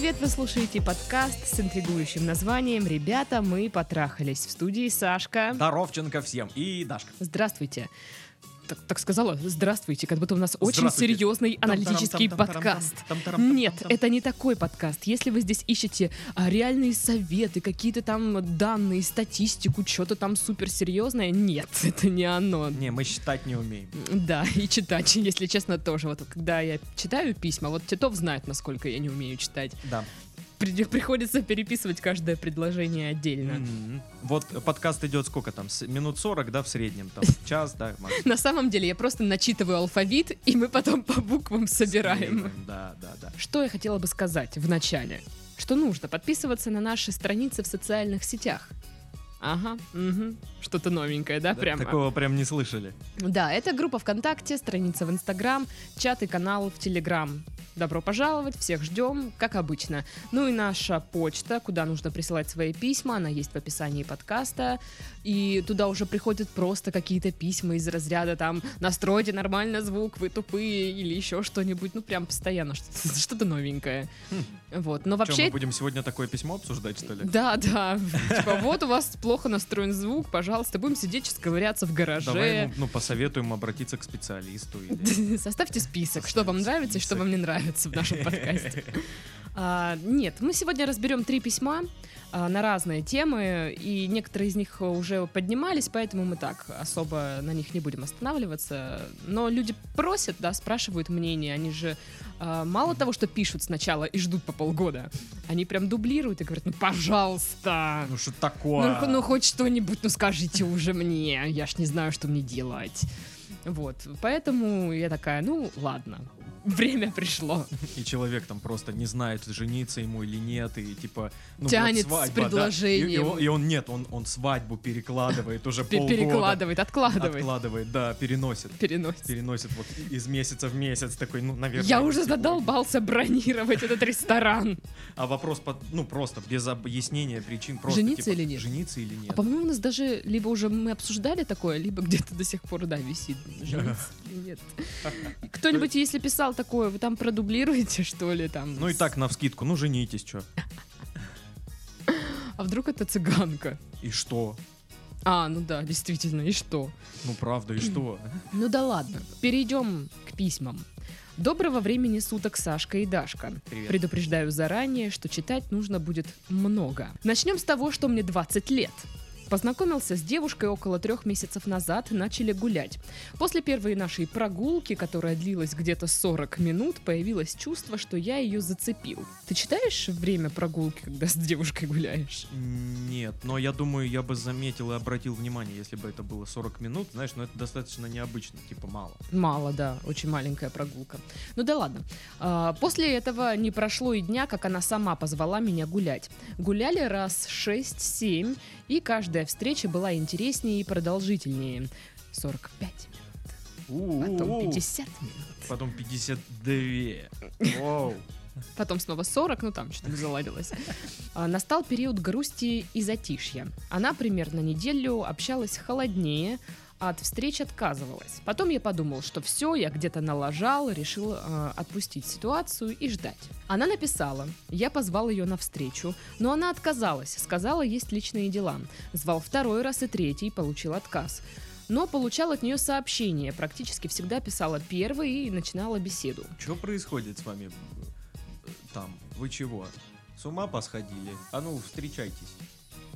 привет! Вы слушаете подкаст с интригующим названием «Ребята, мы потрахались». В студии Сашка. Здоровченко всем и Дашка. Здравствуйте. Так, так сказала, здравствуйте, как будто у нас очень серьезный аналитический подкаст. Нет, это не такой подкаст. Если вы здесь ищете а, реальные советы, какие-то там данные, статистику, что-то там суперсерьезное, нет, это не оно. Не, мы считать не умеем. Да, и читать, если честно, тоже. Вот когда я читаю письма, вот Титов знает, насколько я не умею читать. Да при- приходится переписывать каждое предложение отдельно. М-м. Вот подкаст идет сколько там? С- Минут 40, да, в среднем? Там час, да? На самом деле я просто начитываю алфавит, и мы потом по буквам собираем. Да, да, да. Что я хотела бы сказать в начале? Что нужно подписываться на наши страницы в социальных сетях. Ага, мгм. что-то новенькое, да, Да, прямо? Такого прям не слышали. Да, это группа ВКонтакте, страница в Инстаграм, чат и канал в Телеграм. Добро пожаловать, всех ждем, как обычно. Ну и наша почта, куда нужно присылать свои письма, она есть в описании подкаста. И туда уже приходят просто какие-то письма из разряда там «Настройте нормально звук, вы тупые» или еще что-нибудь. Ну прям постоянно что-то, что-то новенькое. Вот, но Что, вообще... мы будем сегодня такое письмо обсуждать, что ли? Да, да. Типа, вот у вас плохо настроен звук, пожалуйста, будем сидеть сейчас ковыряться в гараже. Давай ну, посоветуем обратиться к специалисту. Составьте список, что вам нравится и что вам не нравится в нашем подкасте. А, нет, мы сегодня разберем три письма на разные темы, и некоторые из них уже поднимались, поэтому мы так особо на них не будем останавливаться. Но люди просят, да, спрашивают мнение, они же а, мало того, что пишут сначала и ждут по полгода, они прям дублируют и говорят, ну пожалуйста, Ну что ну, такое? х- ну хоть что-нибудь, ну скажите уже мне, я ж не знаю, что мне делать. Вот, поэтому я такая, ну ладно, время пришло. И человек там просто не знает, жениться ему или нет, и типа... Ну, вот Тянет с свадьба, да. И- И, предложением. он, и он нет, он, он свадьбу перекладывает уже полгода. Перекладывает, откладывает, Откладывает, да, переносит. переносит. Переносит вот из месяца в месяц такой, ну, наверное. Я уже сегодня. задолбался бронировать этот ресторан. А вопрос, ну, просто без объяснения причин. Просто, Жениться типа, или нет? Жениться или А нет. по-моему, у нас даже либо уже мы обсуждали такое, либо где-то до сих пор, да, висит. Жениться или нет. Кто-нибудь, если писал такое, вы там продублируете, что ли, там? Ну и так, на вскидку, ну, женитесь, что. А вдруг это цыганка? И что? А, ну да, действительно, и что? Ну, правда, и что? Ну да ладно, перейдем к письмам. Доброго времени суток, Сашка и Дашка. Привет. Предупреждаю заранее, что читать нужно будет много. Начнем с того, что мне 20 лет. Познакомился с девушкой около трех месяцев назад, начали гулять. После первой нашей прогулки, которая длилась где-то 40 минут, появилось чувство, что я ее зацепил. Ты читаешь время прогулки, когда с девушкой гуляешь? Нет, но я думаю, я бы заметил и обратил внимание, если бы это было 40 минут. Знаешь, но это достаточно необычно, типа мало. Мало, да, очень маленькая прогулка. Ну да ладно. А, После этого не прошло и дня, как она сама позвала меня гулять. Гуляли раз 6-7, и каждая встреча была интереснее и продолжительнее. 45 минут, потом 50 минут, Потом 52. Воу. потом снова 40, ну там что-то заладилось. А, Настал период грусти и затишья. Она примерно неделю общалась холоднее, от встреч отказывалась. Потом я подумал, что все, я где-то налажал, решил э, отпустить ситуацию и ждать. Она написала, я позвал ее на встречу, но она отказалась, сказала, есть личные дела. Звал второй раз и третий, получил отказ. Но получал от нее сообщение, практически всегда писала первый и начинала беседу. Что происходит с вами там? Вы чего? С ума посходили? А ну, встречайтесь.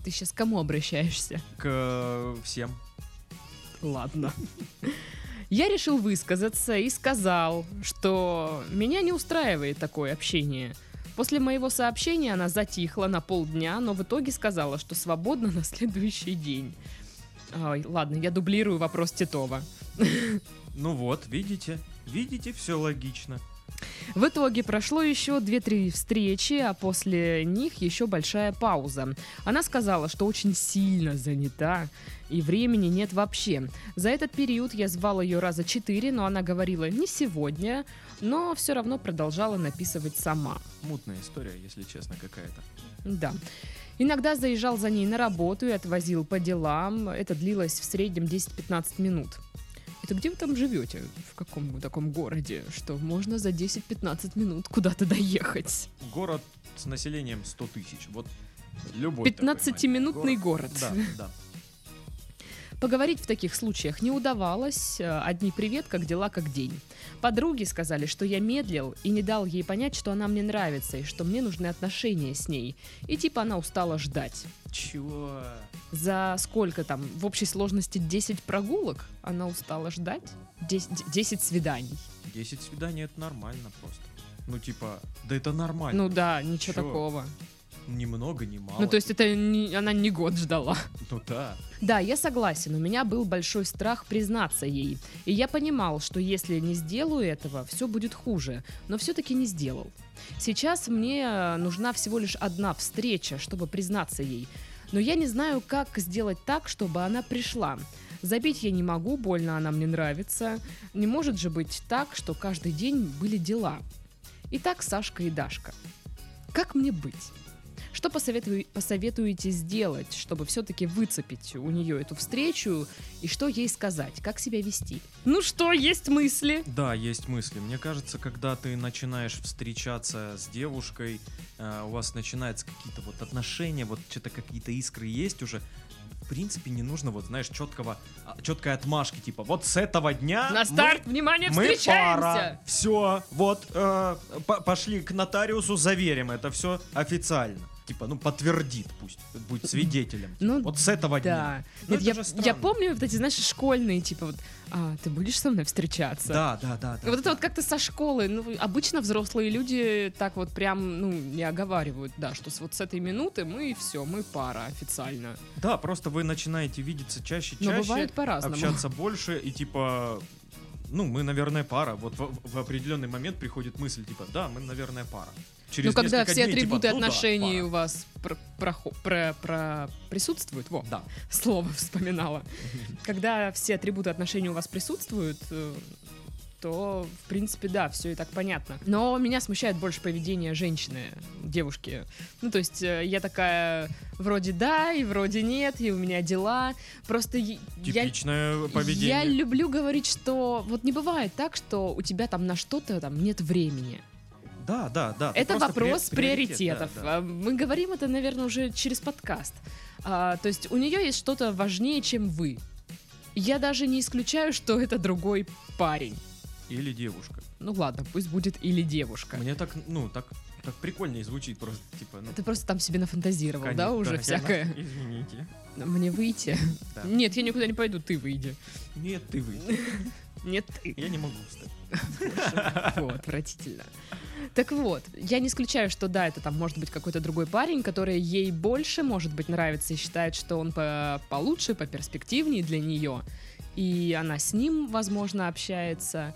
Ты сейчас к кому обращаешься? К всем. Ладно. Я решил высказаться и сказал, что меня не устраивает такое общение. После моего сообщения она затихла на полдня, но в итоге сказала, что свободна на следующий день. Ой, ладно, я дублирую вопрос Титова. Ну вот, видите? Видите, все логично. В итоге прошло еще 2-3 встречи, а после них еще большая пауза. Она сказала, что очень сильно занята и времени нет вообще. За этот период я звал ее раза четыре, но она говорила не сегодня, но все равно продолжала написывать сама. Мутная история, если честно, какая-то. Да. Иногда заезжал за ней на работу и отвозил по делам. Это длилось в среднем 10-15 минут. Это где вы там живете? В каком таком городе, что можно за 10-15 минут куда-то доехать? Город с населением 100 тысяч. Вот любой. такой 15-минутный маленький город. Да, да. Поговорить в таких случаях не удавалось. Э, Одни привет, как дела, как день. Подруги сказали, что я медлил и не дал ей понять, что она мне нравится и что мне нужны отношения с ней. И типа она устала ждать. Чего? За сколько там, в общей сложности 10 прогулок она устала ждать? 10, 10 свиданий. 10 свиданий это нормально просто. Ну, типа, да это нормально. Ну да, ничего Чё? такого. Ни много, ни мало. Ну то есть это не- она не год ждала. Ну да. Да, я согласен, у меня был большой страх признаться ей. И я понимал, что если не сделаю этого, все будет хуже. Но все-таки не сделал. Сейчас мне нужна всего лишь одна встреча, чтобы признаться ей. Но я не знаю, как сделать так, чтобы она пришла. Забить я не могу, больно она мне нравится. Не может же быть так, что каждый день были дела. Итак, Сашка и Дашка. Как мне быть? Что посоветую- посоветуете сделать, чтобы все-таки выцепить у нее эту встречу и что ей сказать, как себя вести? Ну что, есть мысли? Да, есть мысли. Мне кажется, когда ты начинаешь встречаться с девушкой, э, у вас начинаются какие-то вот отношения, вот что-то какие-то искры есть уже. В принципе, не нужно вот, знаешь, четкого, а, четкой отмашки, типа, вот с этого дня На мы- старт, внимание, мы, пара. встречаемся! Все, вот, э, по- пошли к нотариусу, заверим это все официально. Типа, ну, подтвердит пусть, будет свидетелем. Ну, вот с этого дня. Да. Ну, Нет, это я, же я помню вот эти, знаешь, школьные, типа вот, а, ты будешь со мной встречаться? Да, да, да. да Вот это да. вот как-то со школы, ну, обычно взрослые люди так вот прям, ну, не оговаривают, да, что с, вот с этой минуты мы все, мы пара официально. Да, просто вы начинаете видеться чаще, Но чаще, бывает по-разному. общаться больше и типа, ну, мы, наверное, пара. Вот в, в определенный момент приходит мысль, типа, да, мы, наверное, пара. Через Ну, когда все дней, типа, атрибуты да, отношений пара. у вас про- прохо- про- про- присутствуют, во, Да. слово вспоминала. Когда все атрибуты отношений у вас присутствуют, э, то, в принципе, да, все и так понятно. Но меня смущает больше поведение женщины, девушки. Ну, то есть э, я такая вроде да, и вроде нет, и у меня дела. Просто е- я, Типичное поведение. я люблю говорить, что вот не бывает так, что у тебя там на что-то там нет времени. Да, да, да. Это вопрос при- приоритет, приоритетов. да, да. А, Мы говорим это, наверное, уже через подкаст. А, то есть у нее есть что-то важнее, чем вы. Я даже не исключаю, что это другой парень. Или девушка. Ну ладно, пусть будет или девушка. Мне так, ну, так, так прикольнее звучит просто, типа, ну, Ты просто там себе нафантазировал, да, конечно, уже я всякое. на- Извините. Мне выйти? Да. Нет, я никуда не пойду, ты выйди. Нет, ты вы. Нет, ты. Я не могу встать. Фу, отвратительно. Так вот, я не исключаю, что да, это там может быть какой-то другой парень, который ей больше, может быть, нравится и считает, что он по получше, поперспективнее для нее. И она с ним, возможно, общается.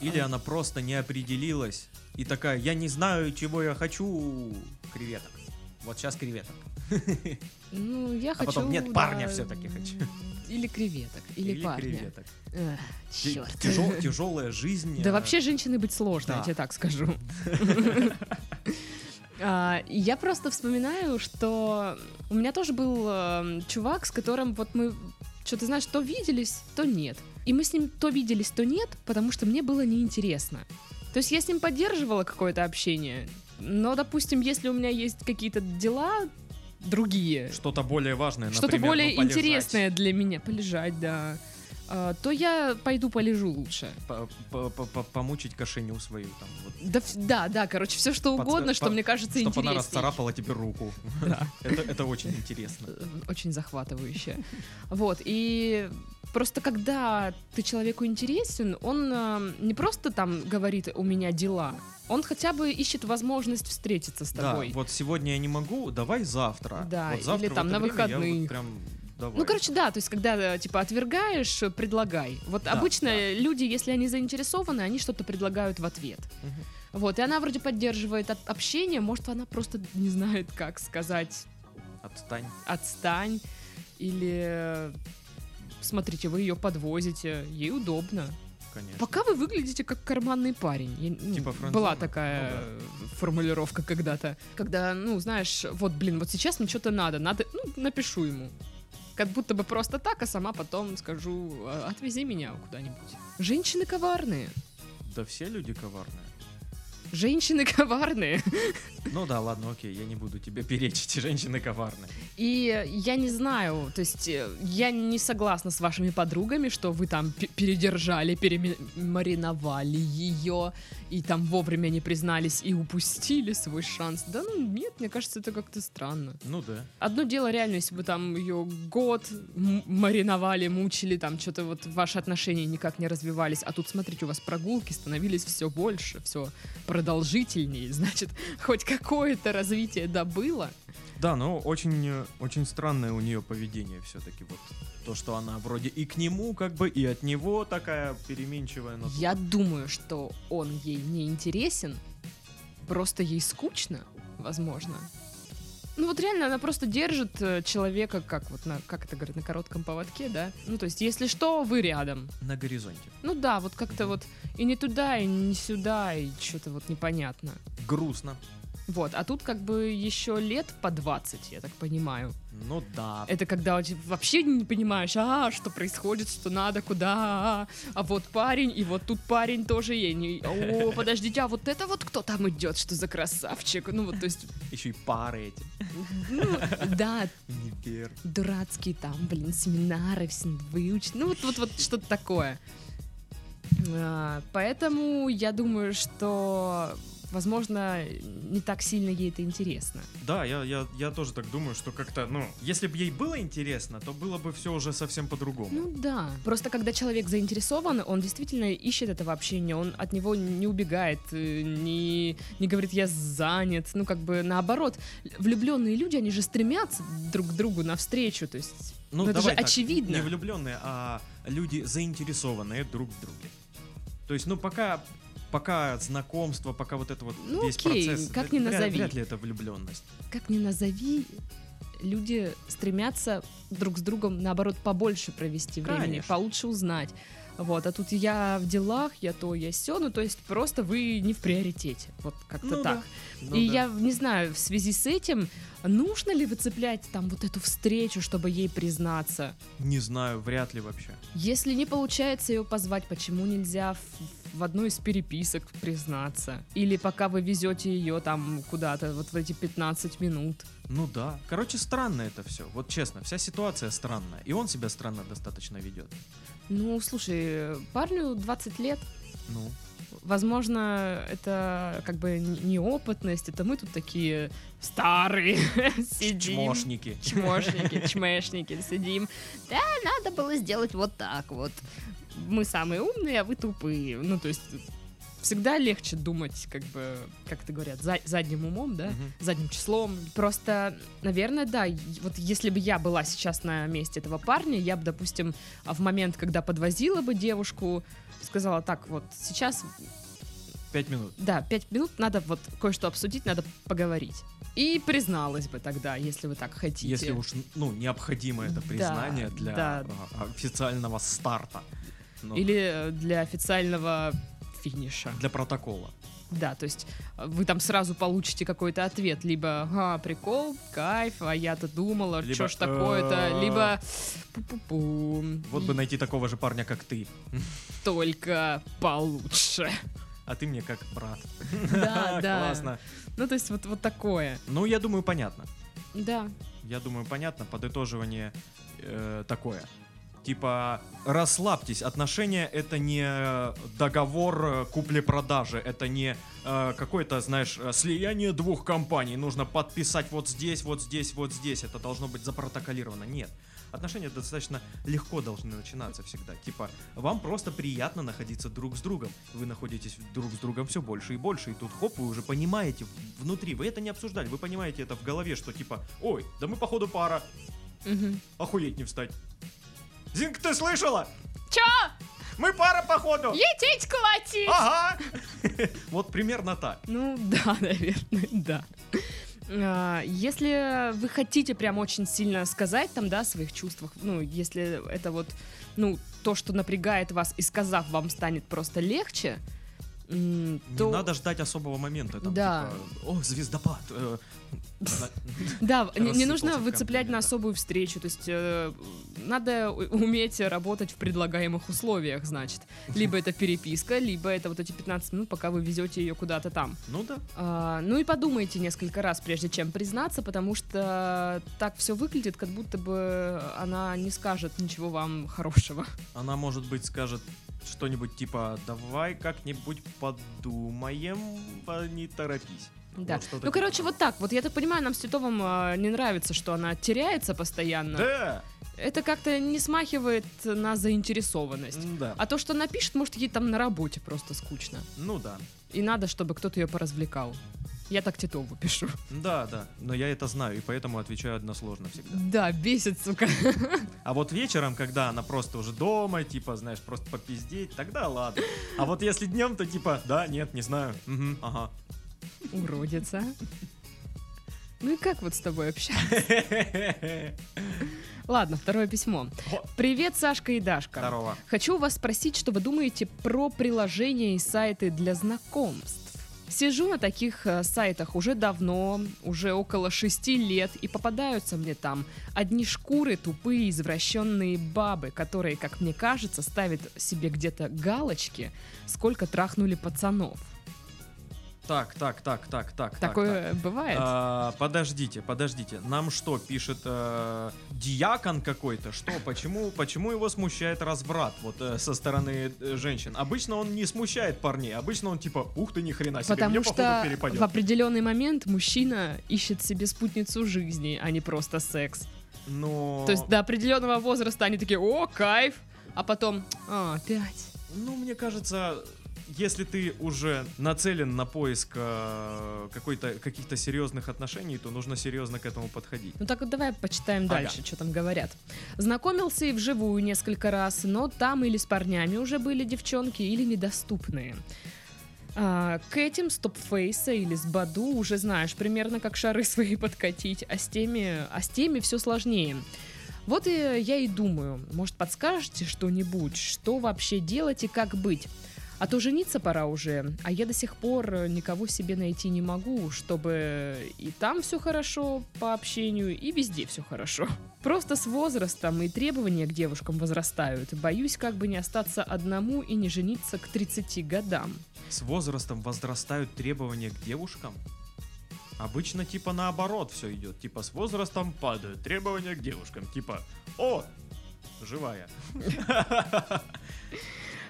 Или она просто не определилась и такая, я не знаю, чего я хочу. Креветок. Вот сейчас креветок. Ну, я А хочу... потом, нет, да, парня всё-таки хочу. Или креветок, или, парня. креветок. Эх, чёрт. тяжел- тяжелая жизнь. Да э, вообще женщиной быть сложно, Да. я тебе так скажу. А, Я просто вспоминаю, что у меня тоже был эм, чувак, с которым вот мы, что ты знаешь, то виделись, то нет. И мы с ним то виделись, то нет, потому что мне было неинтересно. То есть я с ним поддерживала какое-то общение, но, допустим, если у меня есть какие-то дела другие, Что-то более важное, что-то более ну, интересное для меня, полежать, да, то я пойду полежу лучше. По- по- по- по- Помучить кошеню свою там. Вот, Да, да, да, короче, все что угодно, что по- мне кажется чтобы она расцарапала тебе руку. Да. Это, это очень интересно. Э, Очень захватывающе. Вот, и просто когда ты человеку интересен, он э, не просто там говорит «у меня дела», он хотя бы ищет возможность встретиться с Да, тобой. вот сегодня я не могу, давай завтра. Да, Вот завтра или там на я вот выходных. прям давай. Ну, короче, да, то есть, когда, э, типа, отвергаешь, э, предлагай. Вот Да, обычно да. люди, если они заинтересованы, они что-то предлагают в ответ. Мгм. Вот, и она вроде поддерживает об- общение, может, она просто не знает, как сказать Отстань. «отстань», или э, «смотрите, вы ее подвозите, ей удобно». Конечно. Пока вы выглядите как карманный парень. Я- ну, Типа френдзона. была такая Ну э, формулировка когда-то. Когда, ну, знаешь, вот, блин, вот сейчас мне что-то надо, надо, ну, напишу ему. Как будто бы просто так, а сама потом скажу, «А, отвези меня куда-нибудь. Женщины коварные. Да все люди коварные. Женщины коварные. Ну да, ладно, окей, я не буду тебе перечить, женщины коварные. И я не знаю, то есть э, я не согласна с вашими подругами, что вы там пе- передержали, перемариновали ее, и там вовремя не признались и упустили свой шанс. Да ну нет, мне кажется, это как-то странно. Ну да. Одно дело реально, если бы там ее год мариновали, мучили, там что-то вот ваши отношения никак не развивались, а тут, смотрите, у вас прогулки становились все больше, все продолжительнее, значит, хоть какое-то развитие да было. Да, но очень, э, очень странное у нее поведение все-таки. Вот то, что она вроде и к нему, как бы, и от него такая переменчивая. Но Я думаю, что он ей не интересен, просто ей скучно, возможно. Ну вот реально она просто держит э, человека, как вот на, как это говорят, на коротком поводке, да? Ну то есть, если что, вы рядом. на горизонте. Ну да, вот как-то вот и не туда, и не сюда, и что-то вот непонятно. Грустно. Вот, а тут как бы еще лет по 20, я так понимаю. Ну да. Это когда вообще не понимаешь, а, что происходит, что надо, куда, а, а вот парень, и вот тут парень тоже ей не... О, подождите, а вот это вот кто там идет, что за красавчик? Ну вот, то есть, Еще и пары эти. ну, да, Универ. дурацкие там, блин, семинары, все выучить, ну вот, вот, вот что-то такое. А, Поэтому я думаю, что, возможно, не так сильно ей это интересно. Да, я, я, я тоже так думаю, что как-то, ну, если бы ей было интересно, то было бы все уже совсем по-другому. Ну да. Просто когда человек заинтересован, он действительно ищет этого общения, он от него не убегает, э, не, не говорит «я занят». Ну как бы наоборот, влюбленные люди, они же стремятся друг к другу навстречу, то есть... Ну, это же так, очевидно. Не влюбленные, а люди заинтересованные друг в друге. То есть, ну, пока, пока знакомство, пока вот это вот Ну, весь окей, процесс. как ни назови. Вряд ли это влюбленность. Как ни назови, люди стремятся друг с другом, наоборот, побольше провести времени, Конечно. получше узнать. Вот, а тут я в делах, я то, я все, ну то есть просто вы не в приоритете, вот как-то Ну так. да. Ну И да. я не знаю, в связи с этим, нужно ли выцеплять там вот эту встречу, чтобы ей признаться? Не знаю, вряд ли вообще. Если не получается ее позвать, почему нельзя в, одной из переписок признаться? Или пока вы везете ее там куда-то, вот в эти 15 минут? Ну да. Короче, странно это все. Вот честно, вся ситуация странная. И он себя странно достаточно ведет. Ну, слушай, парню 20 лет, Ну. возможно, это как бы неопытность, это мы тут такие старые сидим. Чмошники. чмошники, чмешники, сидим. Да, надо было сделать вот так вот. Мы самые умные, а вы тупые. Ну, то есть всегда легче думать, как бы, как это говорят, за- задним умом, да, Мгм. задним числом. Просто, наверное, да, вот если бы я была сейчас на месте этого парня, я бы, допустим, а в момент, когда подвозила бы девушку, сказала, так, вот сейчас Пять минут. да, пять минут надо вот кое-что обсудить, надо поговорить. И призналась бы тогда, если вы так хотите. Если уж, ну, необходимо это Да, признание для да. а, официального старта. Ну, Или э, для официального финиша. для протокола. Да, то есть э, вы там сразу получите какой-то ответ. Либо «Ага, прикол, кайф, а я-то думала, Либо, что ж такое-то». «Э, Либо «Пу-пу-пу, Вот бы найти такого же парня, как ты. только получше». А ты мне как брат. Да, да. Классно. Ну, то есть вот, вот такое. Ну, я думаю, понятно. Да. Я думаю, понятно. Подытоживание э, такое. Типа, расслабьтесь, отношения это не договор э, купли-продажи, это не э, какое-то, знаешь, э, слияние двух компаний, нужно подписать вот здесь, вот здесь, вот здесь, это должно быть запротоколировано. Нет. Отношения достаточно легко должны начинаться всегда. Типа, вам просто приятно находиться друг с другом. Вы находитесь друг с другом все больше и больше, и тут хоп, вы уже понимаете внутри, вы это не обсуждали, вы понимаете это в голове, что типа, ой, да мы походу пара, Мгм. охуеть не встать. Зинка, ты слышала? Чё? Мы пара, походу! Етить колотить! Ага! Вот примерно так. Ну да, наверное, да. А, Если вы хотите прям очень сильно сказать там, да, о своих чувствах, ну, если это вот, ну, то, что напрягает вас, и сказав, вам станет просто легче, м, Не то... надо ждать особого момента. Там, Да. типа, О, звездопад. э, Да, не, нужно выцеплять на особую встречу. То есть э, надо уметь работать в предлагаемых условиях, значит. Либо это переписка, либо это вот эти 15 минут, пока вы везете ее куда-то там. Ну да. А, ну и подумайте несколько раз, прежде чем признаться, потому что так все выглядит, как будто бы она не скажет ничего вам хорошего. Она, может быть, скажет что-нибудь типа «давай как-нибудь подумаем, а не торопись». Да. Вот ну, короче, вот так. Вот я так понимаю, нам с Титовым а, не нравится, что она теряется постоянно. Да! Это как-то не смахивает на заинтересованность. Да. А то, что напишет, может, ей там на работе просто скучно. Ну да. И надо, чтобы кто-то ее поразвлекал. Я так Титову пишу. Да, да. Но я это знаю, и поэтому отвечаю односложно всегда. Да, бесит, сука. А вот вечером, когда она просто уже дома, типа, знаешь, просто попиздеть, тогда ладно. А вот если днем, то типа, да, нет, не знаю. Мгм, ага. Уродец, а. Ну и как вот с тобой общаться? Ладно, второе письмо. Привет, Сашка и Дашка. Здорово. Хочу вас спросить, что вы думаете про приложения и сайты для знакомств. Сижу на таких э, сайтах уже давно, уже около шести лет, и попадаются мне там одни шкуры, тупые, извращенные бабы, которые, как мне кажется, ставят себе где-то галочки, сколько трахнули пацанов. Так, так, так, так, так. так, Такое бывает? А, подождите, подождите. Нам что, пишет э, диакон какой-то? Что, почему, почему его смущает разврат вот э, со стороны э, женщин? Обычно он не смущает парней, обычно он типа, ух ты, ни хрена себе, Потому мне что походу перепадет. в определенный момент мужчина ищет себе спутницу жизни, а не просто секс. Но... То есть до определенного возраста они такие, о, кайф, а потом, а, опять. Ну, мне кажется, если ты уже нацелен на поиск э, какой-то, каких-то серьезных отношений, то нужно серьезно к этому подходить. Ну так вот давай почитаем Ага. дальше, что там говорят. Знакомился и вживую несколько раз, но там или с парнями уже были девчонки, или недоступные. А, к этим с топфейса или с Баду уже знаешь примерно, как шары свои подкатить, а с теми, а с теми все сложнее. Вот и я и думаю, может подскажете что-нибудь, что вообще делать и как быть? А то жениться пора уже, а я до сих пор э, никого себе найти не могу, чтобы и там все хорошо по общению, и везде все хорошо. Просто с возрастом и требования к девушкам возрастают. Боюсь как бы не остаться одному и не жениться к 30 годам. С возрастом возрастают требования к девушкам? Обычно типа наоборот все идет. Типа с возрастом падают требования к девушкам. Типа, о, живая.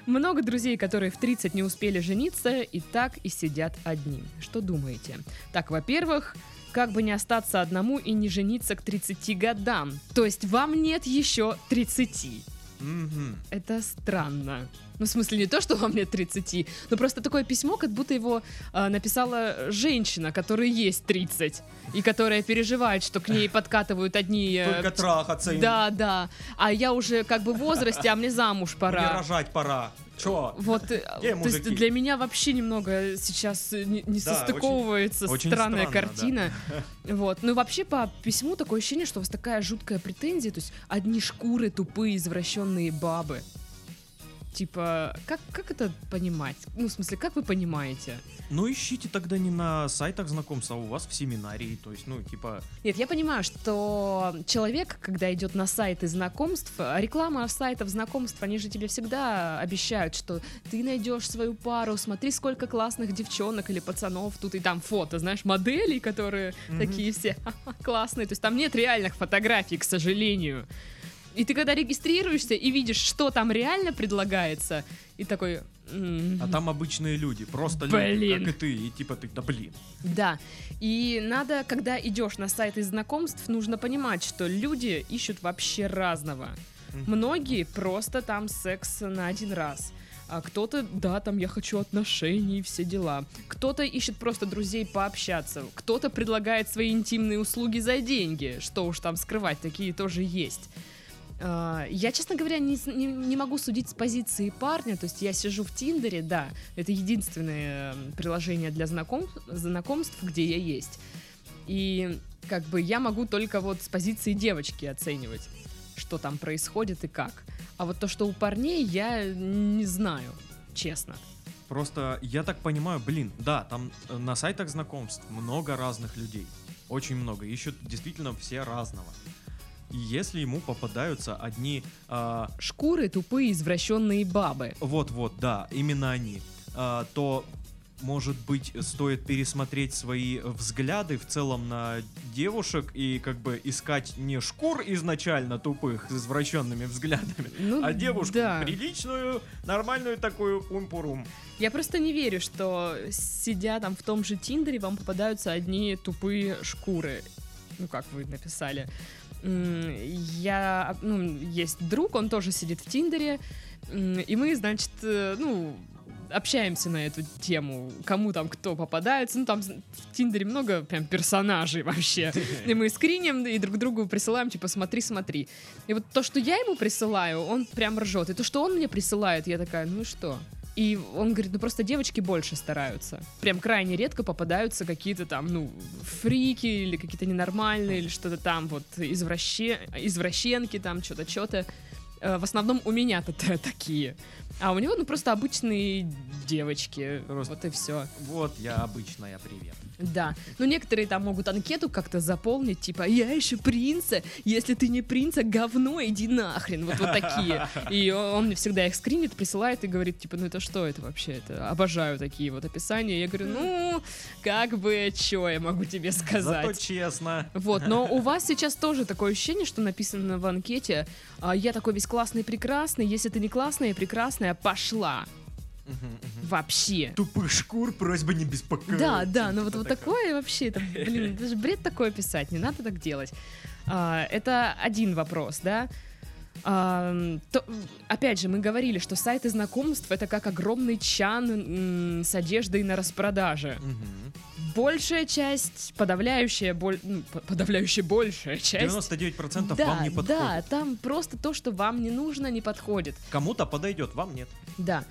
Много друзей, которые в 30 не успели жениться, и так и сидят одни. Что думаете? Так, во-первых, как бы не остаться одному и не жениться к 30 годам. То есть вам нет еще 30. Мгм. Это странно. Ну, в смысле, не то, что вам нет 30, но просто такое письмо, как будто его а, написала женщина, которой есть 30, и которая переживает, что к ней подкатывают одни... э, Только трахаться им. Да, да. А я уже как бы в возрасте, а мне замуж Мне пора. рожать пора. Чё? Вот, э, Где то есть для меня вообще немного сейчас не, не Да, состыковывается очень странная странно, картина. Вот. Ну, вообще, по письму такое ощущение, что у вас такая жуткая претензия, то есть одни шкуры, тупые, извращенные бабы. Типа, как, как это понимать? Ну, в смысле, как вы понимаете? Ну ищите тогда не на сайтах знакомств, а у вас в семинарии. То есть, ну, типа, Нет, я понимаю, что человек, когда идет на сайты знакомств, а реклама сайтов знакомств, они же тебе всегда обещают, что ты найдешь свою пару, смотри, сколько классных девчонок или пацанов, тут и там фото, знаешь, моделей, которые Мгм. такие все классные. То есть там нет реальных фотографий, к сожалению. И ты когда регистрируешься и видишь, что там реально предлагается, и такой... «М, а там обычные люди, просто люди, Блин. как и ты. И типа ты, да блин. Да, и надо, когда идешь на сайты знакомств, нужно понимать, что люди ищут вообще разного. Многие просто там секс на один раз. А кто-то, да, там я хочу отношений, все дела. Кто-то ищет просто друзей пообщаться. Кто-то предлагает свои интимные услуги за деньги. Что уж там скрывать, такие тоже есть. А, Я, честно говоря, не, не, не могу судить с позиции парня. То есть я сижу в Тиндере, да, это единственное м, приложение для знаком, знакомств, где я есть. И как бы я могу только вот с позиции девочки оценивать, что там происходит и как. А вот то, что у парней, я не знаю, честно. Просто я так понимаю, блин, да, там э, на сайтах знакомств много разных людей. Очень много. Ищут действительно все разного. Если ему попадаются одни... а, Шкуры тупые извращенные бабы. Вот-вот, да, именно они. А, то, может быть, стоит пересмотреть свои взгляды в целом на девушек и как бы искать не шкур изначально тупых с извращенными взглядами, Ну, а девушку да. приличную, нормальную такую пум-пурум. Я просто не верю, что сидя там в том же Тиндере, вам попадаются одни тупые шкуры. Ну, как вы написали. Я, ну, есть друг, он тоже сидит в Тиндере, и мы, значит, э, ну, общаемся на эту тему, кому там кто попадается. Ну, там в Тиндере много прям персонажей вообще. И мы скриним и друг другу присылаем, типа, смотри, смотри. И вот то, что я ему присылаю, он прям ржет. И то, что он мне присылает, я такая, ну и что? И он говорит, ну просто девочки больше стараются. Прям крайне редко попадаются какие-то там, ну, фрики или какие-то ненормальные, или что-то там, вот, извраще... извращенки там, что-то, что-то. Э, В основном у меня-то такие. А у него, ну, просто обычные девочки. Просто- Вот и все. Вот я обычная, привет. Да. Ну, некоторые там могут анкету как-то заполнить, типа, я еще принца, если ты не принца, говно, иди нахрен. Вот, вот такие. И он мне всегда их скринит, присылает и говорит, типа, ну это что это вообще? Это обожаю такие вот описания. Я говорю, ну, как бы, что я могу тебе Зато сказать? честно. Вот, но у вас сейчас тоже такое ощущение, что написано в анкете, а, я такой весь классный прекрасный, если ты не классная и прекрасная, пошла. Вообще. Тупых шкур просьба не беспокоить. Да, да, но вот, Типа вот такое. вообще, это, блин, это же бред такое писать, не надо так делать. А, это один вопрос, да. А, то- опять же, мы говорили, что сайты знакомств это как огромный чан м, с одеждой на распродаже. Мгм. Большая часть, подавляющая, боль, ну, по- подавляющая большая часть. 99% да, вам не подходит. да, там просто то, что вам не нужно, не подходит. Кому-то подойдет, вам нет. Да.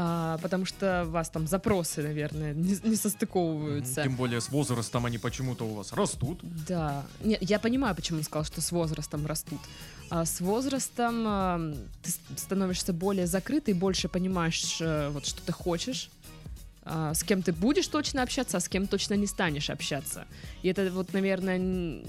А, потому что у вас там запросы, наверное, не, не состыковываются. Тем более с возрастом они почему-то у вас растут. Да. Нет, я понимаю, почему он сказал, что с возрастом растут. А с возрастом а, ты становишься более закрытый, больше понимаешь, э, вот что ты хочешь. а, с кем ты будешь точно общаться, а с кем точно не станешь общаться. И это вот, наверное,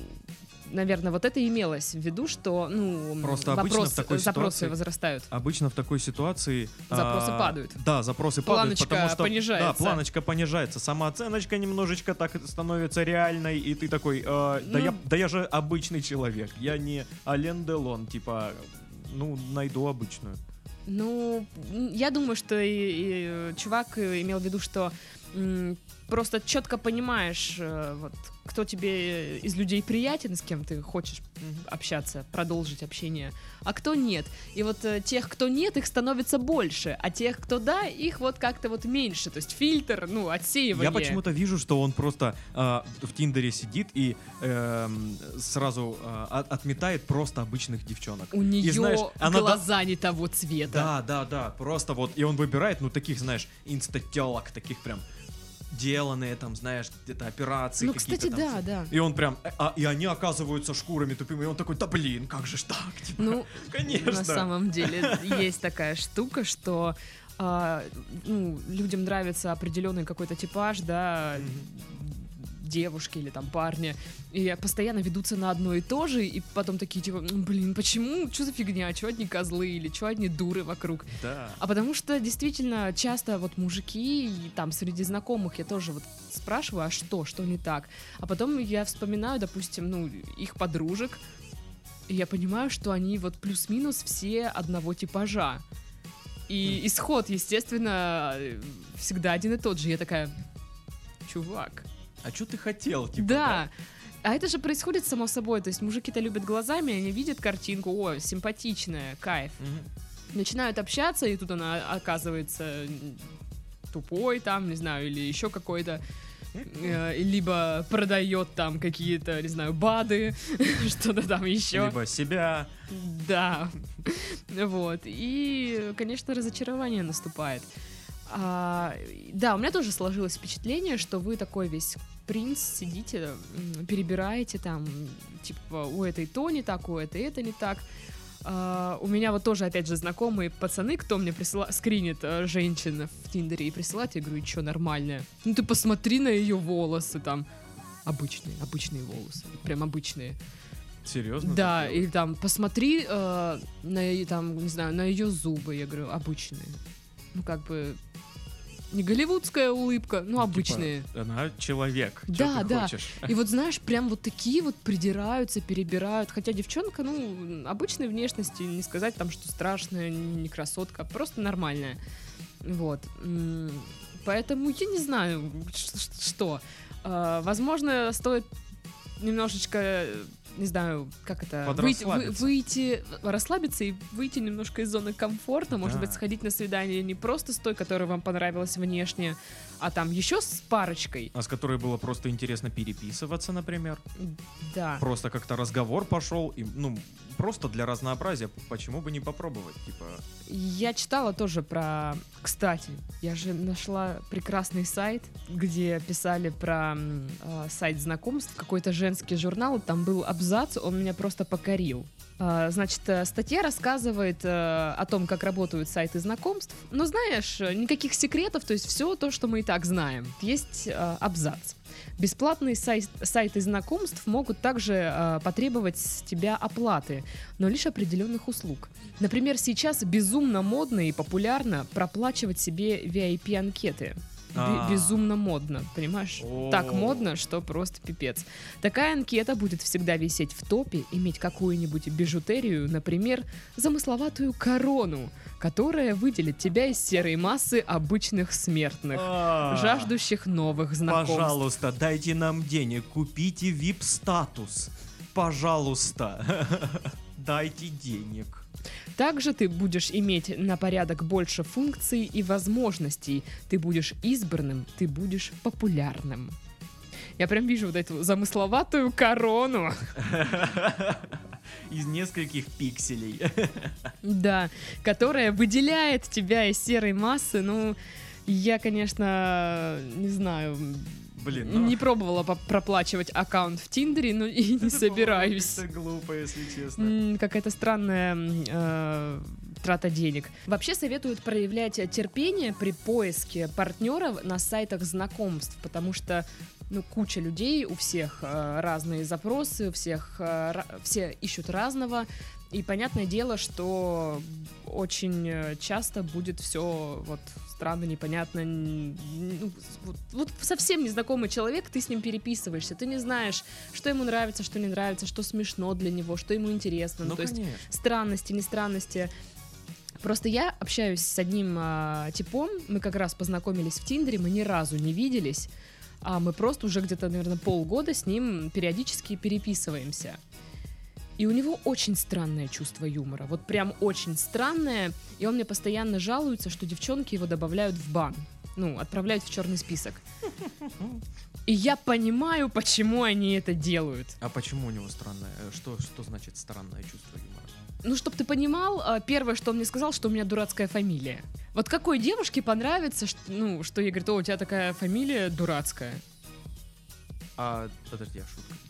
наверное, вот это имелось в виду, что, ну, Просто обычно вопрос- в такой запросы ситуации- возрастают. Обычно в такой ситуации... Запросы а, падают. Да, запросы падают, Планочка потому что... понижается. Да, планочка понижается. Самооценочка немножечко так становится реальной, и ты такой, э, да, Ну. я, да я же обычный человек, я не Ален Делон, типа, ну, найду обычную. Ну, я думаю, что и, и, чувак имел в виду, что просто четко понимаешь, э, вот, кто тебе из людей приятен, с кем ты хочешь общаться, продолжить общение, а кто нет. И вот э, тех, кто нет, их становится больше, а тех, кто да, их вот как-то вот меньше. То есть фильтр, ну, отсеивание. Я почему-то вижу, что он просто а, в Тиндере сидит и эм, сразу от- отметает просто обычных девчонок. У нее знаешь, она да- глаза не того цвета. Да, да, да, просто вот, и он выбирает, ну, таких, знаешь, инстателок, таких прям деланные, там, знаешь, где-то операции ну, какие-то кстати, там. да, да. И он прям, а, и они оказываются шкурами тупыми, и он такой, да блин, как же ж так, типа, Ну, конечно. На самом деле есть такая штука, что а, ну, людям нравится определенный какой-то типаж, да, девушки или там парни, и постоянно ведутся на одно и то же, и потом такие типа, «М, блин, почему, что за фигня, что одни козлы или что одни дуры вокруг. Да. А потому что действительно часто вот мужики, и там среди знакомых я тоже вот спрашиваю, а что, что не так? А потом я вспоминаю, допустим, ну, их подружек, и я понимаю, что они вот плюс-минус все одного типажа. И исход, естественно, всегда один и тот же. Я такая, чувак. А что ты хотел, типа, да. А это же происходит само собой. То есть мужики-то любят глазами, они видят картинку, о, симпатичная, кайф Мгм. начинают общаться, и тут она оказывается тупой там, не знаю, или еще какой-то э, либо продает там какие-то, не знаю, БАДы, что-то там еще. Либо себя. Да. Вот. И, конечно, разочарование наступает. А, да, у меня тоже сложилось впечатление, что вы такой весь принц, сидите, перебираете там, типа, у этой то не так, у этой это не так. А, у меня вот тоже, опять же, знакомые пацаны, кто мне присылает, скринит э, женщин в Тиндере и присылает, я говорю, что нормальная? Ну ты посмотри на ее волосы там. Обычные, обычные волосы, прям обычные. Серьезно? Да, или там посмотри э, на там, не знаю, на ее зубы, я говорю, обычные. Ну как бы не голливудская улыбка, ну Типа, обычные. Она человек. Да, да. хочешь? И вот знаешь, прям вот такие вот придираются, перебирают. Хотя девчонка, ну, обычной внешности, не сказать там, что страшная, не красотка, просто нормальная. Вот. Поэтому я не знаю, что. А, Возможно, стоит немножечко, не знаю, как это, выйти, вы- выйти, расслабиться и выйти немножко из зоны комфорта, может Да. быть, сходить на свидание не просто с той, которая вам понравилась внешне, а там еще с парочкой. А с которой было просто интересно переписываться, например. Да. Просто как-то разговор пошел, и, ну, просто для разнообразия, почему бы не попробовать, типа... Я читала тоже про... Кстати, я же нашла прекрасный сайт, где писали про э, сайт знакомств, какой-то женский журнал, там был абзац, он меня просто покорил. А, Значит, э, статья рассказывает э, о том, как работают сайты знакомств. Но знаешь, э, никаких секретов, то есть все то, что мы и так знаем. Есть абзац. Бесплатные сай- сайты знакомств могут также э, потребовать с тебя оплаты, но лишь определенных услуг. Например, сейчас безумно модно и популярно проплачивать себе VIP-анкеты. А. Безумно модно, понимаешь? Так модно, что просто пипец. Такая анкета будет всегда висеть в топе, иметь какую-нибудь бижутерию, например, замысловатую корону, которая выделит тебя из серой массы обычных смертных, А, жаждущих новых знакомств. Пожалуйста, дайте нам денег, купите VIP-статус. Пожалуйста, дайте денег. Также ты будешь иметь на порядок больше функций и возможностей. Ты будешь избранным, ты будешь популярным. Я прям вижу вот эту замысловатую корону. Из нескольких пикселей. Да, которая выделяет тебя из серой массы. Ну, я, конечно, не знаю, Блин, ну... не пробовала проплачивать аккаунт в Тиндере, но и не это, собираюсь. как-то глупо, если честно. Какая-то странная э, трата денег. Вообще советуют проявлять терпение при поиске партнеров на сайтах знакомств, потому что ну, куча людей, у всех э, разные запросы, у всех э, все ищут разного. И понятное дело, что очень э, часто будет все вот странно, непонятно. ну, вот, вот совсем незнакомый человек, ты с ним переписываешься, ты не знаешь, что ему нравится, что не нравится, что смешно для него, что ему интересно. Ну, Ну, то есть конечно. странности, не странности. Просто я общаюсь с одним а, типом, мы как раз познакомились в Тиндере, мы ни разу не виделись, а мы просто уже где-то, наверное, полгода с ним периодически переписываемся. И у него очень странное чувство юмора, вот прям очень странное, и он мне постоянно жалуется, что девчонки его добавляют в бан, ну, отправляют в черный список. И я понимаю, почему они это делают. А почему у него странное? э, Что, что значит странное чувство юмора? Ну, чтобы ты понимал, а, первое, что он мне сказал, что у меня дурацкая фамилия. Вот какой девушке понравится, что, ну, что ей говорит, о, у тебя такая фамилия дурацкая. А, подожди, а шутка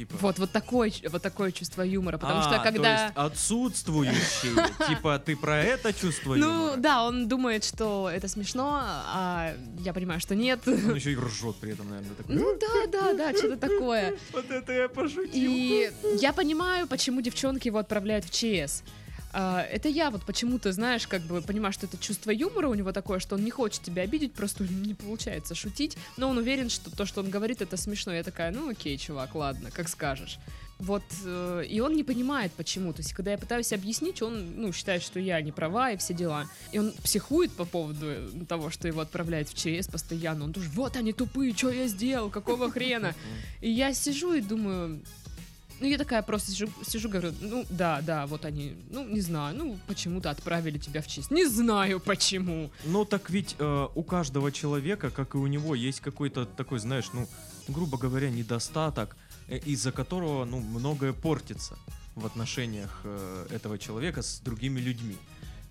типа... Вот, вот такое, вот такое чувство юмора, потому А, что то когда... есть отсутствующие. Типа, ты про это чувство Ну, юмора? да, он думает, что это смешно, а я понимаю, что нет. Он еще и ржет при этом, наверное, такой. Ну, да, да, да, что-то такое. Вот это я пошутил. И я понимаю, почему девчонки его отправляют в ЧС. А, это я вот почему-то, знаешь, как бы понимаю, что это чувство юмора у него такое, что он не хочет тебя обидеть, просто не получается шутить, но он уверен, что то, что он говорит, это смешно. Я такая, ну окей, чувак, ладно, как скажешь. Вот, э, и он не понимает, почему. То есть, когда я пытаюсь объяснить, он, ну, считает, что я не права и все дела. И он психует по поводу э, того, что его отправляют в ЧС постоянно. Он тоже, вот они тупые, что я сделал, какого хрена? И я сижу и думаю, ну, я такая просто сижу, сижу, говорю, ну, да, да, вот они, ну, не знаю, ну, почему-то отправили тебя в честь. Не знаю, почему. Ну так ведь э, у каждого человека, как и у него, есть какой-то такой, знаешь, ну, грубо говоря, недостаток, э, из-за которого, ну, многое портится в отношениях э, этого человека с другими людьми.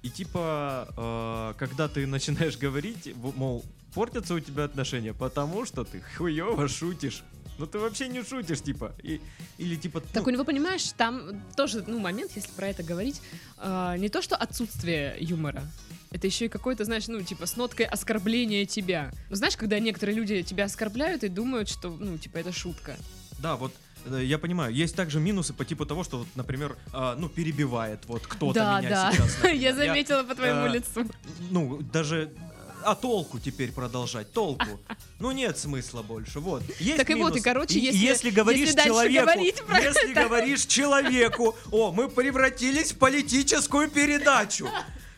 И типа, э, когда ты начинаешь говорить, мол, портятся у тебя отношения, потому что ты хуево шутишь. Ну ты вообще не шутишь, типа. И, или типа... Так, ну, у него, понимаешь, там тоже, ну, момент, если про это говорить, а, не то, что отсутствие юмора, это еще и какой-то, знаешь, ну, типа, с ноткой оскорбления тебя. Ну, знаешь, когда некоторые люди тебя оскорбляют и думают, что, ну, типа, это шутка. Да, вот э, я понимаю, есть также минусы по типу того, что, вот, например, а, ну, перебивает вот кто-то да, меня да. сейчас. например. Я заметила по твоему э, лицу. Ну, даже а толку теперь продолжать? Толку? Ну, нет смысла больше, вот. Есть Так и вот, и, минус. короче, если- если говоришь если человеку, если говоришь человеку, о, мы превратились в политическую передачу,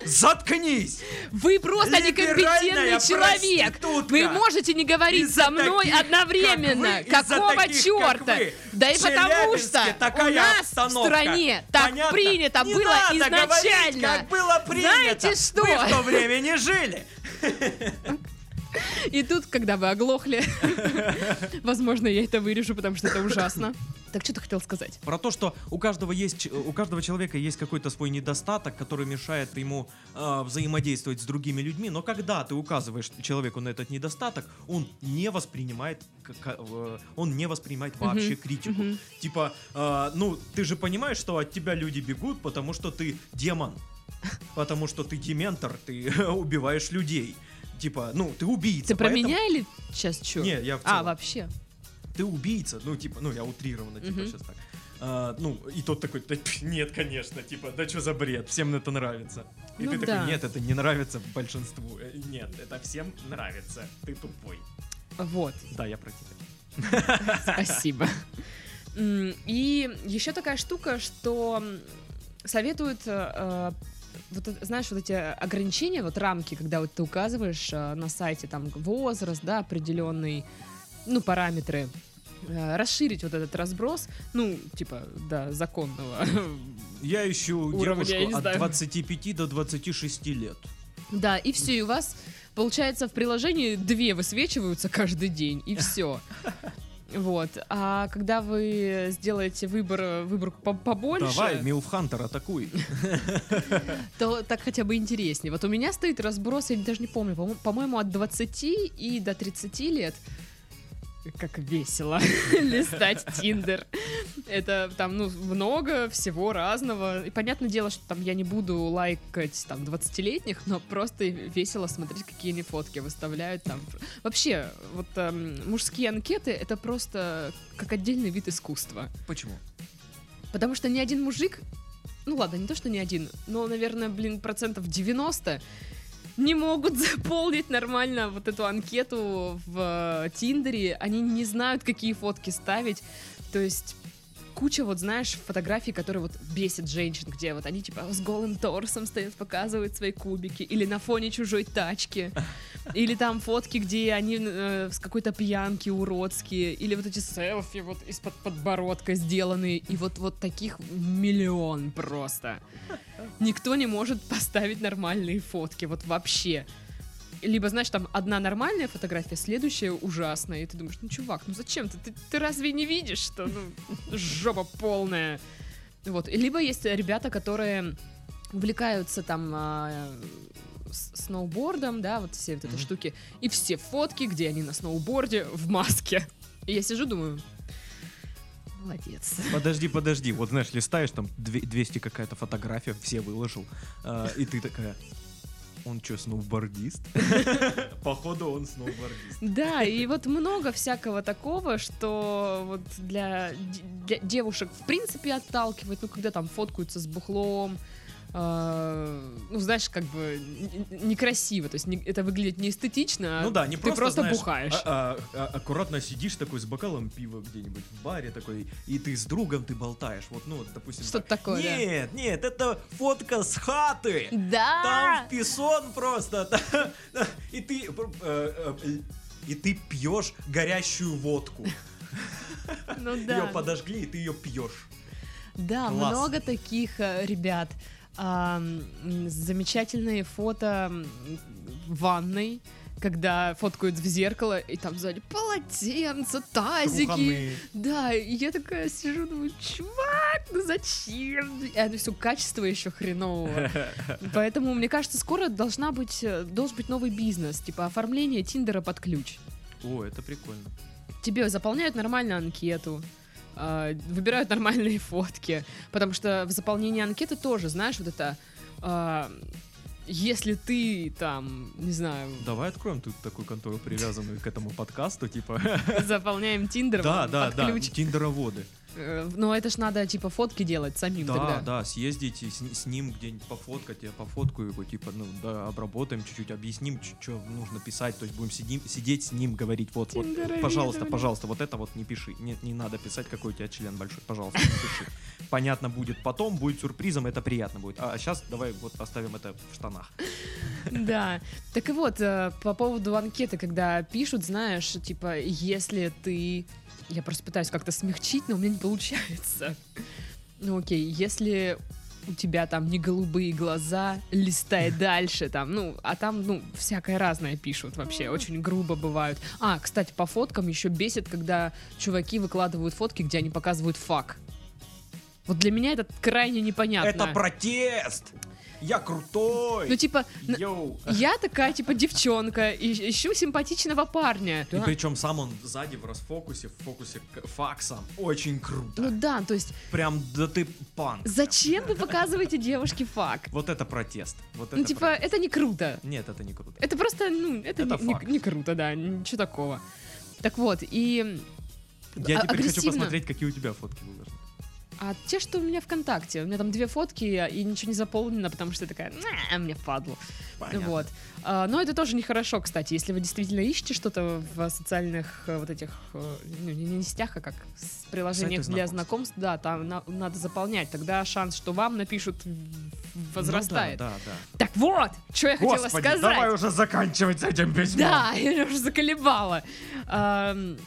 заткнись! Вы просто некомпетентный человек. Вы можете не говорить со мной таких, одновременно. как вы, Какого таких, как черта? вы. Да и потому что у нас обстановка. в стране так Понятно? принято Не было изначально. говорить, как было принято. Знаете что? Вы в то время не жили. И тут, когда вы оглохли, возможно, я это вырежу, потому что это ужасно. Так что ты хотел сказать? Про то, что у каждого есть, у каждого человека есть какой-то свой недостаток, который мешает ему э, взаимодействовать с другими людьми. Но когда ты указываешь человеку на этот недостаток, он не воспринимает, к- к- э, он не воспринимает вообще Мгм, критику. мгм. Типа, э, ну ты же понимаешь, что от тебя люди бегут, потому что ты демон, потому что ты дементор, ты убиваешь людей. Типа, ну ты убийца. Ты про поэтому- меня или сейчас что? Не, я в А, целом вообще. ты убийца, ну, типа, ну, я утрированно, типа, Мгм. сейчас так. А, ну, и тот такой, «Да, нет, конечно, типа, да что за бред, всем это нравится. И Ну ты да. такой, нет, это не нравится большинству. Э, Нет, это всем нравится, ты тупой. Вот. Да, я про тебя. Спасибо. И еще такая штука, что советуют, э, э, вот, это, знаешь, вот эти ограничения, вот рамки, когда вот ты указываешь э, на сайте там возраст, да, определенный, ну, параметры, э, расширить вот этот разброс, ну, типа, до законного. Я ищу Уровня, я девушку от знаю. 25 до 26 лет. Да, и все, и у вас, получается, в приложении две высвечиваются каждый день, и все. Вот. А когда вы сделаете выбор, выборку по- побольше, Давай, Милф Хантер, атакуй. то так хотя бы интереснее. Вот у меня стоит разброс, я даже не помню, по- по-моему, от 20 и до 30 лет. Как весело листать Тиндер. Это там, ну, много всего разного. И понятное дело, что там я не буду лайкать там 20-летних, но просто весело смотреть, какие они фотки выставляют там. Вообще, вот эм, мужские анкеты — это просто как отдельный вид искусства. Почему? Потому что ни один мужик, ну ладно, не то, что ни один, но, наверное, блин, процентов 90 не могут заполнить нормально вот эту анкету в э, Тиндере. Они не знают, какие фотки ставить. То есть куча, вот знаешь, фотографий, которые вот бесят женщин, где вот они типа с голым торсом стоят, показывают свои кубики, или на фоне чужой тачки, или там фотки, где они э, с какой-то пьянки уродские, или вот эти селфи вот из-под подбородка сделанные, и вот, вот таких миллион просто. Никто не может поставить нормальные фотки, вот вообще. Либо, знаешь, там одна нормальная фотография, следующая ужасная, и ты думаешь, ну, чувак, ну зачем ты? Ты, ты разве не видишь, что, ну, жопа полная? Вот. Либо есть ребята, которые увлекаются там с- сноубордом, да, вот все вот эти Мгм. штуки, и все фотки, где они на сноуборде в маске. И я сижу, думаю, молодец. Подожди, подожди. Вот знаешь, листаешь там две- 200 какая-то фотография, все выложил, а, и ты такая. Он что, сноубордист? Походу, он сноубордист. Да, и вот много всякого такого, что вот для, для девушек в принципе отталкивает, ну, когда там фоткаются с бухлом, э, ну, знаешь, как бы некрасиво, то есть не- это выглядит не эстетично, а Ну да, не ты просто, просто знаешь, бухаешь. а- а- а- аккуратно сидишь такой с бокалом пива где-нибудь в баре такой, и ты с другом ты болтаешь. Вот, ну, допустим. Что-то так. такое, да. Нет, нет, это фотка с хаты. Да! Там писон просто. И ты э, э, и ты пьешь горящую водку. Ну Ее да. подожгли, и ты ее пьешь. Да, Класс. много таких ребят. М, замечательные фото в ванной, когда фоткают в зеркало, и там сзади полотенца, тазики. Труханы. Да, и я такая сижу, думаю, чувак, ну зачем? И оно все качество еще хренового. Поэтому, мне кажется, скоро должна быть, э, должен быть новый бизнес, типа оформление Тиндера под ключ. О, это прикольно. тебе заполняют нормальную анкету, а, выбирают нормальные фотки, потому что в заполнении анкеты тоже, знаешь, вот это... а, если ты там, не знаю, Давай откроем тут такую контору, привязанную к этому подкасту, типа. заполняем Тиндер, Да, да, да, тиндероводы. Э, Но это ж надо, типа, фотки делать самим Да, тогда. да, съездить и с, с ним где-нибудь пофоткать, я пофоткаю его, типа, ну, да, обработаем чуть-чуть, объясним, что нужно писать, то есть будем сидим, сидеть с ним, говорить, вот, вот, пожалуйста, пожалуйста, вот это вот не пиши, не, не надо писать, какой у тебя член большой, пожалуйста, не пиши. Понятно будет потом, будет сюрпризом, это приятно будет. А сейчас давай вот оставим это в штанах. Да. Так и вот, э, по поводу анкеты, когда пишут, знаешь, типа, если ты... Я просто пытаюсь как-то смягчить, но у меня не получается. Ну окей, если у тебя там не голубые глаза, листай дальше, там, ну, а там, ну, всякое разное пишут вообще, очень грубо бывают. А, кстати, по фоткам еще бесит, когда чуваки выкладывают фотки, где они показывают фак. Вот для меня это крайне непонятно. протест! Я крутой! Ну, типа, Йоу! я такая, типа, девчонка, и ищу симпатичного парня. И причем сам он сзади в расфокусе, в фокусе факсом. Очень круто. Ну да, то есть, Прям, да ты панк. зачем вы показываете девушке фак? Вот это протест. Вот Ну, это типа, протест. это не круто. Нет, это не круто. Это просто, ну, это, Это не, не- факт. не круто, да, ничего такого. Так вот, и... Я а- теперь хочу агрессивно. посмотреть, какие у тебя фотки выложены. А те, что у меня ВКонтакте, у меня там две фотки, и ничего не заполнено, потому что я такая, «На, мне впадлу. Понятно. Вот. А, но это тоже нехорошо, кстати, если вы действительно ищете что-то в социальных э, вот этих, э, ну, не, сетях, а как с приложениях Сайты для знакомств. да, там на- надо заполнять, тогда шанс, что вам напишут, возрастает. Ну да, да, да. Так вот, что я хотела Господи, сказать. давай уже заканчивать с этим письмом. Да, я уже заколебала. Ам,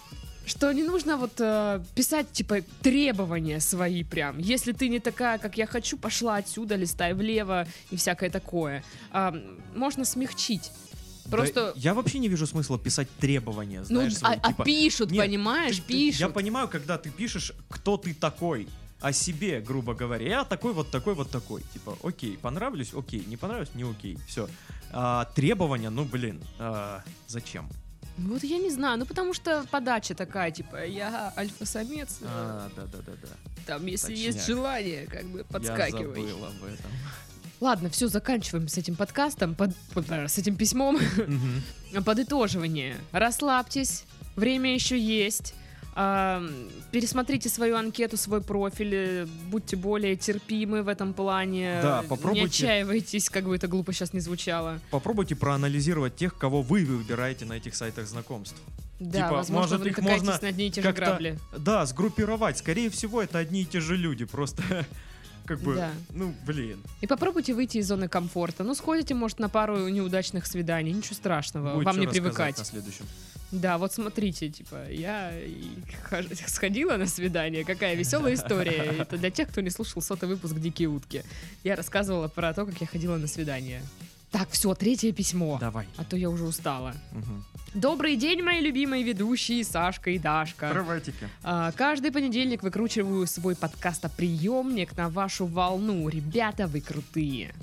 Что не нужно вот э, писать, типа, требования свои прям. Если ты не такая, как я хочу, пошла отсюда, листай влево и всякое такое. Ам, можно смягчить. Да Просто, я вообще не вижу смысла писать требования, ну, знаешь, свои, а, а типа, пишут, Нет, понимаешь, ты- ты- пишут. Я понимаю, когда ты пишешь, кто ты такой о себе, грубо говоря. Я такой вот такой вот такой. Типа, окей, понравлюсь, окей, не понравилось, не окей. Все. требования, ну блин, а, зачем? Вот я не знаю, ну потому что подача такая, типа, я альфа-самец, э, А, да, да, да, да. там, если точняк. есть желание, как бы подскакивай. Я забыл об этом. Ладно, все, заканчиваем с этим подкастом, под- под- с этим письмом. Мгм. Подытоживание. Расслабьтесь, время еще есть. Пересмотрите свою анкету, свой профиль, э, будьте более терпимы в этом плане. Да, Не попробуйте. отчаивайтесь, как бы это глупо сейчас не звучало. Попробуйте проанализировать тех, кого вы выбираете на этих сайтах знакомств. Да, Типа, возможно, может, вы их можно на одни и те же грабли. Да, сгруппировать. Скорее всего, это одни и те же люди. Просто как бы, Да. ну, блин. И попробуйте выйти из зоны комфорта. Ну, сходите, может, на пару неудачных свиданий. Ничего страшного, Будет вам не привыкать. на следующем. Да, вот смотрите, типа, я сходила на свидание, какая веселая история. Это для тех, кто не слушал сотый выпуск «Дикие утки». Я рассказывала про то, как я ходила на свидание. Так, все, третье письмо. Давай. А то я уже устала. Мгм. Добрый день, мои любимые ведущие Сашка и Дашка. Приветики. А, каждый понедельник выкручиваю свой подкастоприемник на вашу волну. Ребята, вы крутые.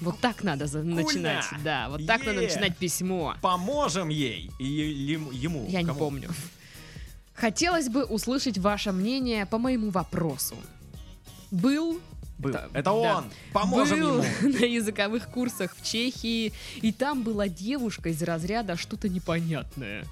Вот так надо за- начинать. Да, вот так надо Е. начинать письмо. Поможем ей и ему. ему. Я не Кому? помню. Хотелось бы услышать ваше мнение по моему вопросу. Был Был. Это да. он. Поможем был ему. на языковых курсах в Чехии, и там была девушка из разряда что-то непонятное.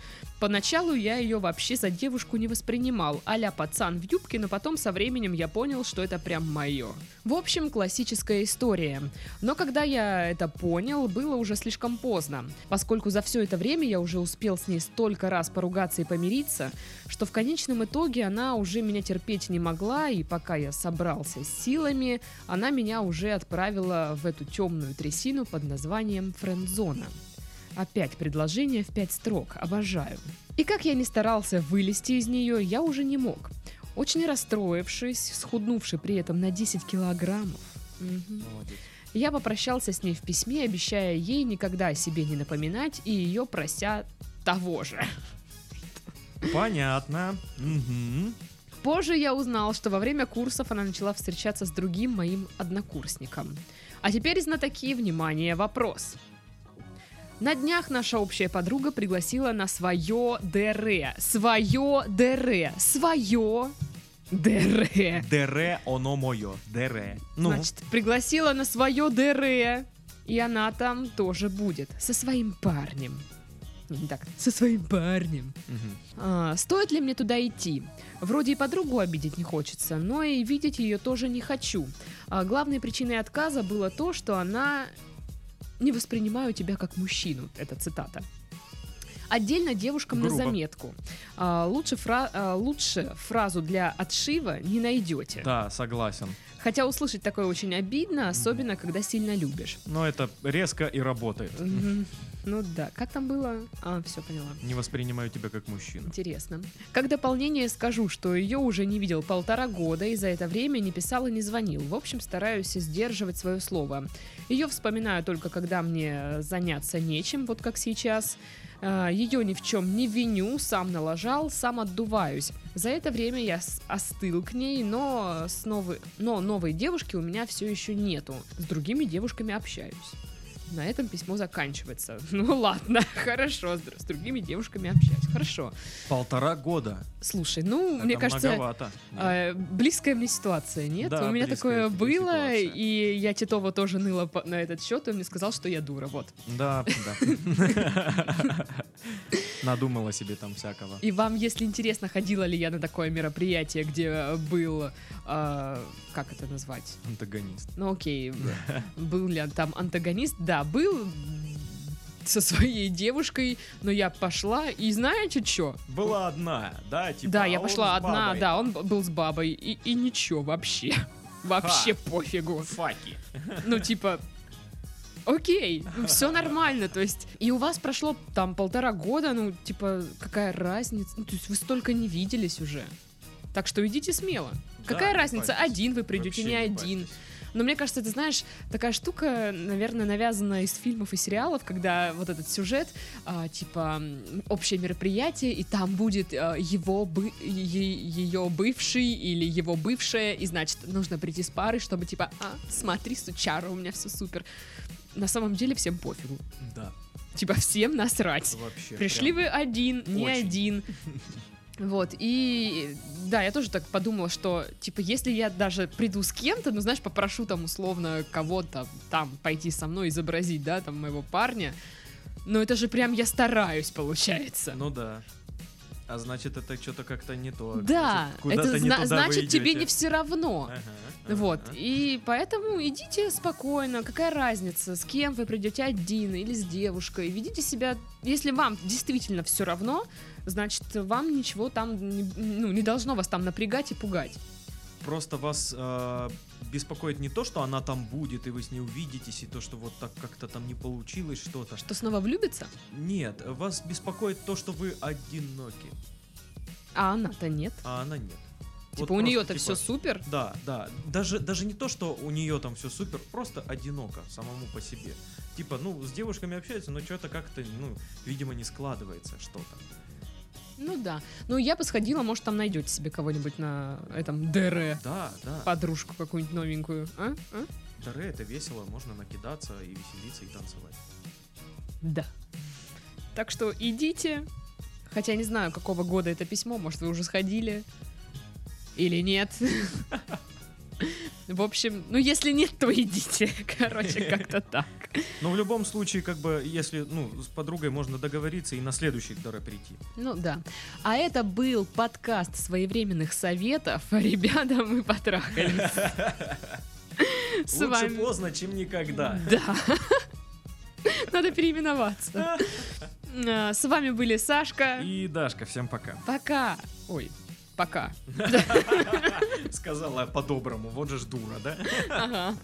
Поначалу я ее вообще за девушку не воспринимал, а пацан в юбке, но потом со временем я понял, что это прям мое. В общем, классическая история. Но когда я это понял, было уже слишком поздно, поскольку за все это время я уже успел с ней столько раз поругаться и помириться, что в конечном итоге она уже меня терпеть не могла, и пока я собрался с силами, она меня уже отправила в эту темную трясину под названием френдзона. Опять предложение в пять строк, обожаю. И как я не старался вылезти из нее, я уже не мог. Очень расстроившись, схуднувший при этом на 10 килограммов, Молодец. я попрощался с ней в письме, обещая ей никогда о себе не напоминать и ее прося того же. Понятно. Мгм. Позже я узнал, что во время курсов она начала встречаться с другим моим однокурсником. А теперь, знатоки, внимание, вопрос. На днях наша общая подруга пригласила на свое ДР. Свое ДР. Свое ДР. Дере оно мое. Дере. Ну, Значит, пригласила на свое ДР. И она там тоже будет. Со своим парнем. Не так, со своим парнем. мгм. А, стоит ли мне туда идти? Вроде и подругу обидеть не хочется, но и видеть ее тоже не хочу. А главной причиной отказа было то, что она не воспринимаю тебя как мужчину. Это цитата. Отдельно девушкам Грубо. на заметку. А, лучше, фра- а, лучше фразу для отшива не найдете. Да, согласен. Хотя услышать такое очень обидно, особенно когда сильно любишь. Но это резко и работает. Мгм. Ну да, как там было? А, все поняла. Не воспринимаю тебя как мужчину. Интересно. Как дополнение скажу, что ее уже не видел полтора года и за это время не писал и не звонил. В общем, стараюсь сдерживать свое слово. Ее вспоминаю только когда мне заняться нечем, вот как сейчас. А, Ее ни в чем не виню, сам налажал, сам отдуваюсь. За это время я остыл к ней, но, с новой, но новой девушки у меня все еще нету. С другими девушками общаюсь. На этом письмо заканчивается. Ну ладно, хорошо, с, др- с другими девушками общаюсь. Хорошо. Полтора года. Слушай, ну, Это мне кажется, многовато. А, близкая мне ситуация, нет? Да, У меня такое было, ситуация. и я Титова тоже ныла на этот счет, и он мне сказал, что я дура, вот. Да, да. Надумала себе там всякого. И вам, если интересно, ходила ли я на такое мероприятие, где был, а, как это назвать? Антагонист. Ну окей, был ли там антагонист? Да, был со своей девушкой, но я пошла, и знаете что? Была одна, да? Типа, да, а я пошла одна, да, он был с бабой, и, и ничего вообще. Вообще пофигу. Факи. Ну, типа, окей, все нормально, то есть, и у вас прошло там полтора года, ну, типа, какая разница, ну, то есть вы столько не виделись уже. Так что идите смело. Какая не разница, парьтесь. один вы придете, Вообще не один. парьтесь. Но мне кажется, ты знаешь, такая штука, наверное, навязана из фильмов и сериалов, когда вот этот сюжет, а, типа, общее мероприятие, и там будет а, его бы, ее бывший или его бывшая, и значит, нужно прийти с парой, чтобы типа, а, смотри, сучара, у меня все супер. На самом деле всем пофигу. Да, Типа, всем насрать. вообще. Пришли вы один, не Очень. один. Вот, и да, я тоже так подумала, что, типа, если я даже приду с кем-то, ну, знаешь, попрошу там условно кого-то там пойти со мной изобразить, да, там моего парня, но это же прям я стараюсь, получается. Ну да. А значит, это что-то как-то не то. да, это не зна- значит тебе не все равно. Ага, ага, Вот, ага. и поэтому идите спокойно, какая разница, с кем вы придете один или с девушкой, ведите себя, если вам действительно все равно, значит, вам ничего там, не, ну, не должно вас там напрягать и пугать. Просто вас э, беспокоит не то, что она там будет, и вы с ней увидитесь, и то, что вот так как-то там не получилось что-то. Что снова влюбится, Нет, вас беспокоит то, что вы одиноки, а она-то нет. а она нет. Типа Вот у нее-то типа, все супер, Да, да. Даже, даже не то, что у нее там все супер, просто одиноко самому по себе. Типа, ну, с девушками общается, но что-то как-то, ну, видимо, не складывается что-то. Ну да. Ну я бы сходила, может там найдете себе кого-нибудь на этом ДР, Да, да. подружку какую-нибудь новенькую, а? А? Дары это весело, можно накидаться и веселиться и танцевать. Да. Так что идите. Хотя не знаю, какого года это письмо. Может, вы уже сходили. Или нет. В общем, ну если нет, то идите. Короче, как-то так. Но в любом случае, как бы, если, ну, с подругой можно договориться и на следующий Дары прийти. Ну да. А это был подкаст своевременных советов. Ребята, мы потрахались. Лучше поздно, чем никогда. Да. Надо переименоваться. А, С вами были Сашка. И Дашка, всем пока. Пока. Ой, пока. Сказала по-доброму, вот же ж дура, да? Ага.